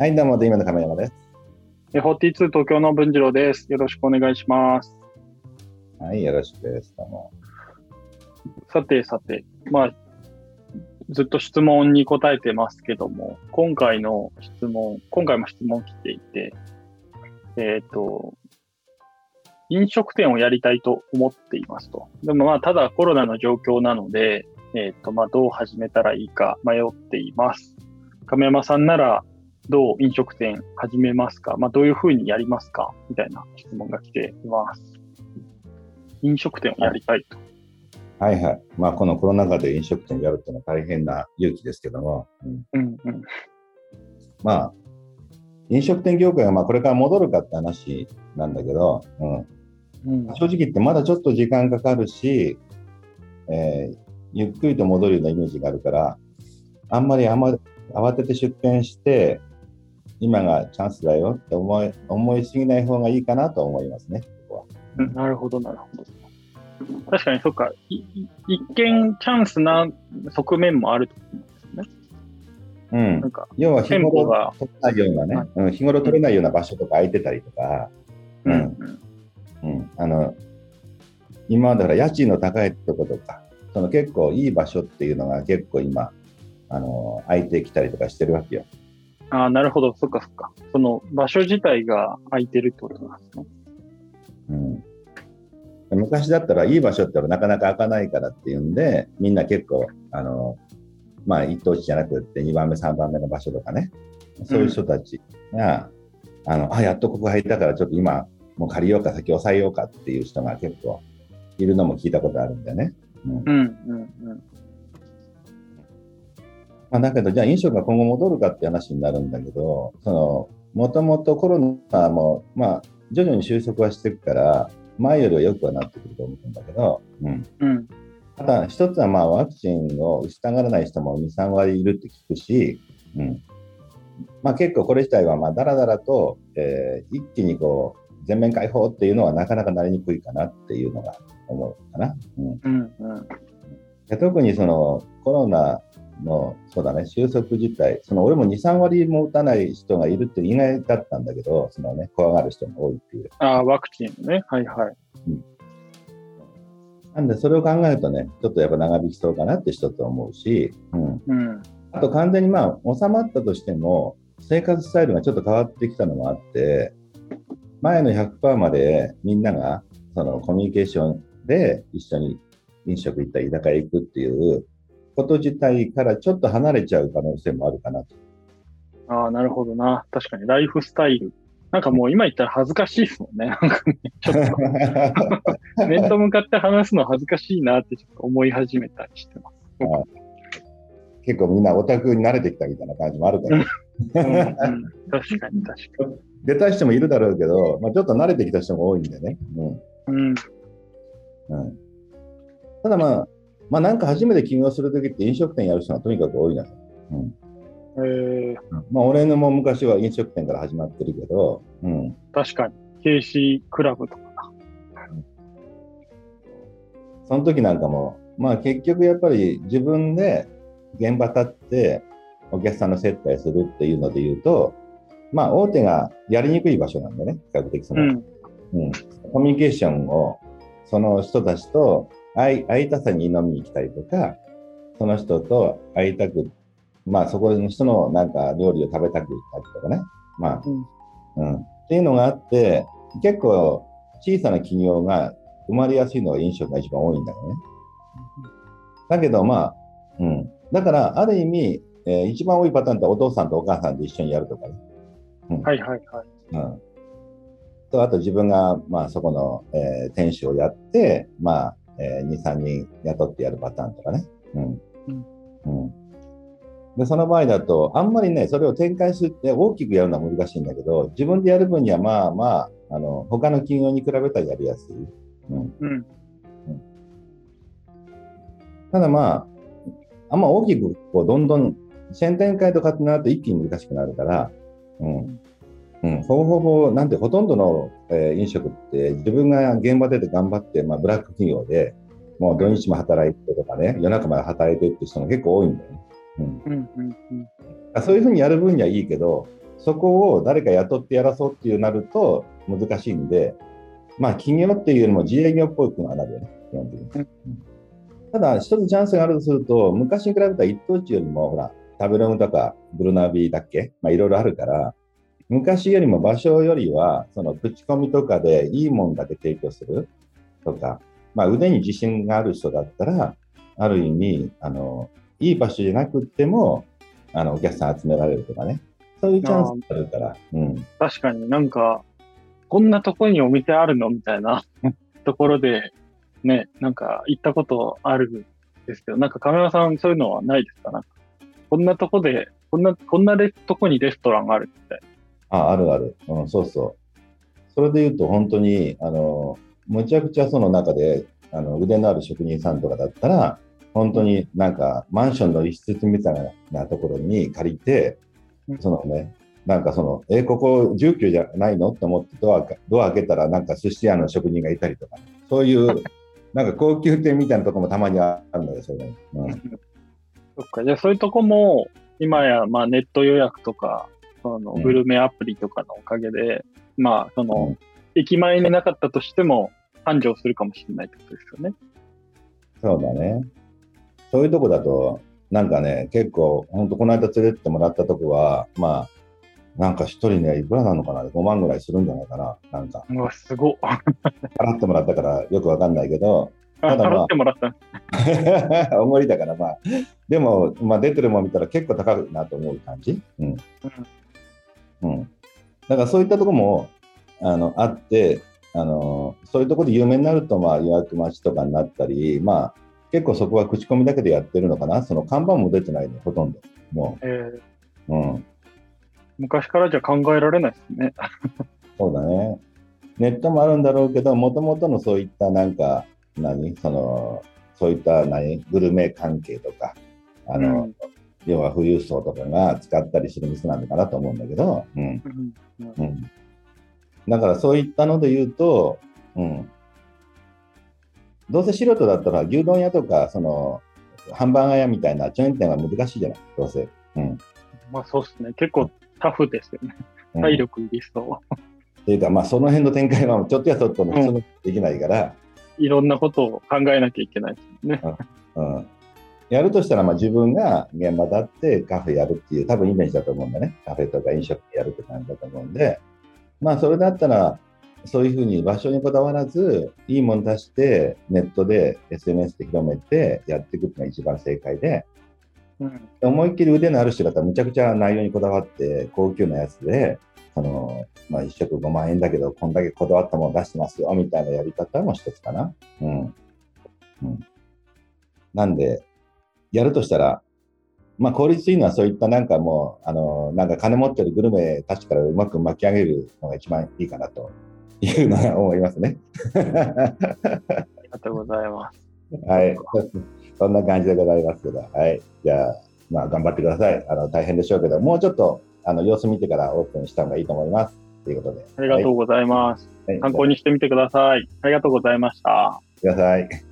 はい、どうも、デイメンの亀山です。42東京の文次郎です。よろしくお願いします。はい、よろしくです。どうも。さてさて、まあ、ずっと質問に答えてますけども、今回の質問、今回も質問来ていて、えっ、と、飲食店をやりたいと思っていますと。でもまあ、ただコロナの状況なので、えっ、と、まあ、どう始めたらいいか迷っています。亀山さんなら、どう飲食店始めますか？まあ、どういうふうにやりますか？みたいな質問が来ています。飲食店をやりたいと。はいはい。まあ、このコロナ禍で飲食店やるっていうのは大変な勇気ですけども、うんうんうん。まあ、飲食店業界がまあこれから戻るかって話なんだけど、うん、うん正直言ってまだちょっと時間かかるし、えーゆっくりと戻るようなイメージがあるから、あんまりあんま慌てて出店して、今がチャンスだよって思い思いすぎない方がいいかなと思いますね。ここはうんなるほど、なるほど。確かに、そっか。いい一見チャンスな側面もあると思うんですね。うんなんか、要は日頃が取れないようなね、うん、日頃取れないような場所とか空いてたりとか、ううんんうんうん、あの今までほら家賃の高いとことか、その結構いい場所っていうのが結構今、あの空いてきたりとかしてるわけよ。ああ、なるほど、そっかそっか。その場所自体が空いてるってことなんですね。うん、昔だったらいい場所ってなかなか開かないからっていうんで、みんな結構、あのまあ、一等地じゃなくって2番目、3番目の場所とかね、そういう人たちが、あのあやっとここ入ったからちょっと今、もう借りようか、先抑えようかっていう人が結構いるのも聞いたことあるんだよね。うんうんうんうん。まあ、だけど、じゃあ飲食が今後戻るかって話になるんだけど、そのもともとコロナも、まあ、徐々に収束はしていくから、前よりは良くはなってくると思うんだけど、うん、うん。ただ、一つはまあワクチンを打ちたがらない人も2、3割いるって聞くし、うんまあ、結構これ自体はまあだらだらと、えー一気にこう全面開放っていうのはなかなかなりにくいかなっていうのが思うかな。うんうんうん。で特にそのコロナのそうだね収束自体、その俺も2、3割も打たない人がいるって意外だったんだけど、そのね、怖がる人が多いっていう。ああ、ワクチンね。はいはい。なんで、それを考えるとね、ちょっとやっぱ長引きそうかなって一つ思うし、うん、うん。あと完全にまあ収まったとしても、生活スタイルがちょっと変わってきたのもあって、前の100%までみんながそのコミュニケーションで一緒に飲食行ったり居酒屋行くっていうこと自体からちょっと離れちゃう可能性もあるかなと。ああ、なるほどな。確かに、ライフスタイル。なんかもう今言ったら恥ずかしいですもんね。なんかね、ちょっと 面と向かって話すの恥ずかしいなってちょっと思い始めたりしてます。結構みんなオタクに慣れてきたみたいな感じもあるから、うんうん、確かに確かに。出た人もいるだろうけど、まあ、ちょっと慣れてきた人も多いんでね。うんうん。うん、ただまあ、まあ、なんか初めて起業するときって飲食店やる人がとにかく多いな。うんえー、まあ、俺のも昔は飲食店から始まってるけど、うん、確かに。警視クラブとかな。その時なんかも、まあ結局やっぱり自分で現場立ってお客さんの接待するっていうので言うと、まあ大手がやりにくい場所なんでね、比較的その、うん。うんコミュニケーションをその人たちと会いたさに飲みに来たりとか、その人と会いたく、まあそこの人のなんか料理を食べたく行ったりとかね、まあ、うん、っていうのがあって、結構小さな企業が生まれやすいのが飲食が一番多いんだよね。だけどまあ、うん。だからある意味、えー一番多いパターンってお父さんとお母さんで一緒にやるとかね。うんはいはいはい。うん。と、あと自分が、まあそこの、えー店主をやって、まあ、えー2、3人雇ってやるパターンとかね。うん。うん。で、その場合だと、あんまりね、それを展開するって大きくやるのは難しいんだけど、自分でやる分にはまあまあ、あの、他の企業に比べたらやりやすい。うん。うん。ただまあ、あんま大きく、こう、どんどん、チェーン展開とかってなると一気に難しくなるから、うん。うん、ほぼほぼ、なんて、ほとんどの、えー飲食って、自分が現場で頑張って、まあ、ブラック企業で、もう土日も働いてとかね、夜中まで働いてって人が結構多いんだよね。うんうん。うん。うん。あそういうふうにやる分にはいいけど、そこを誰か雇ってやらそうっていうなると難しいんで、まあ、企業っていうよりも自営業っぽくなるよね、基本的に。ただ、一つチャンスがあるとすると、昔に比べたら一等地よりも、ほら、食べロムとかブルナビだっけ？まあ、いろいろあるから、昔よりも場所よりは、その口コミとかでいいもんだけ提供するとか、まあ、腕に自信がある人だったら、ある意味、あの、いい場所じゃなくても、あの、お客さん集められるとかね。そういうチャンスがあるから。うん。確かになんか、こんなとこにお店あるのみたいな ところで、ね、なんか行ったことあるんですけど、なんか亀山さんそういうのはないですか？なんかこんなとこで、こんな、こんなとこにレストランがあるって。あ、あるある。うん、そうそう。それで言うと本当に、あの、むちゃくちゃその中で、あの腕のある職人さんとかだったら、本当になんかマンションの一室みたいなところに借りて、そのね、なんかその、え、ここ住居じゃないの？と思ってドアドア開けたらなんか寿司屋の職人がいたりとか、そういうなんか高級店みたいなとこもたまにあるんだよ、それ、うん。そっか、じゃあそういうとこも、今やまあネット予約とか、そのグルメアプリとかのおかげで、うん、まあその、うん、駅前になかったとしても繁盛するかもしれないってことですよね。そうだね。そういうとこだと、なんかね、結構、本当この間連れてってもらったとこは、まあ、なんか一人ね、いくらなのかな ?5 万ぐらいするんじゃないかな？なんか。うわ、すご払ってもらったからよくわかんないけど、ただ、まあ、払ってもらった おごりだからまあ、でも、まあ、出てるもん見たら結構高いなと思う感じ？うん。うん。だからそういったとこもあのあって、あのそういうところで有名になると、まあ、予約待ちとかになったり、まあ、結構そこは口コミだけでやってるのかな、その看板も出てないの、ほとんど。もう。えー、うん。昔からじゃ考えられないですね。そうだね。ネットもあるんだろうけど、もともとのそういったなんか、何？その、そういった何？グルメ関係とか、あの、うん、要は富裕層とかが使ったりする店なのかなと思うんだけど、うん。うん、うん、だからそういったので言うと、うん。どうせ素人だったら牛丼屋とか、その、ハンバーガー屋みたいなチェーン店は難しいじゃない、どうせ。うん。まあそうですね。結構タフですよね。体力いりそう。っていうか、まあその辺の展開はちょっとやそっとの普通のできないから、うん、いろんなことを考えなきゃいけないですね。うん、うん、やるとしたら、まあ自分が現場だってカフェやるっていう、多分イメージだと思うんだね。カフェとか飲食やるって感じだと思うんで、まあそれだったら、そういうふうに場所にこだわらず、いいもの出して、ネットで SNS で広めてやっていくっていうのが一番正解で、うん、思いっきり腕のある人だったらむちゃくちゃ内容にこだわって高級なやつで、そのまあ、1食5万円だけど、こんだけこだわったもの出してますよみたいなやり方も一つかな。うん。うん、なんで、やるとしたら、まあ、効率いいのはそういったなんかもう、あの、なんか金持ってるグルメたちからうまく巻き上げるのが一番いいかなというのは思いますね。ありがとうございます。はい。そんな感じでございますけど、はい。じゃあ、まあ、頑張ってください。あの、大変でしょうけど、もうちょっと、あの、様子見てからオープンした方がいいと思います。ということで。ありがとうございます。はい、参考にしてみてください。ありがとうございました。ください。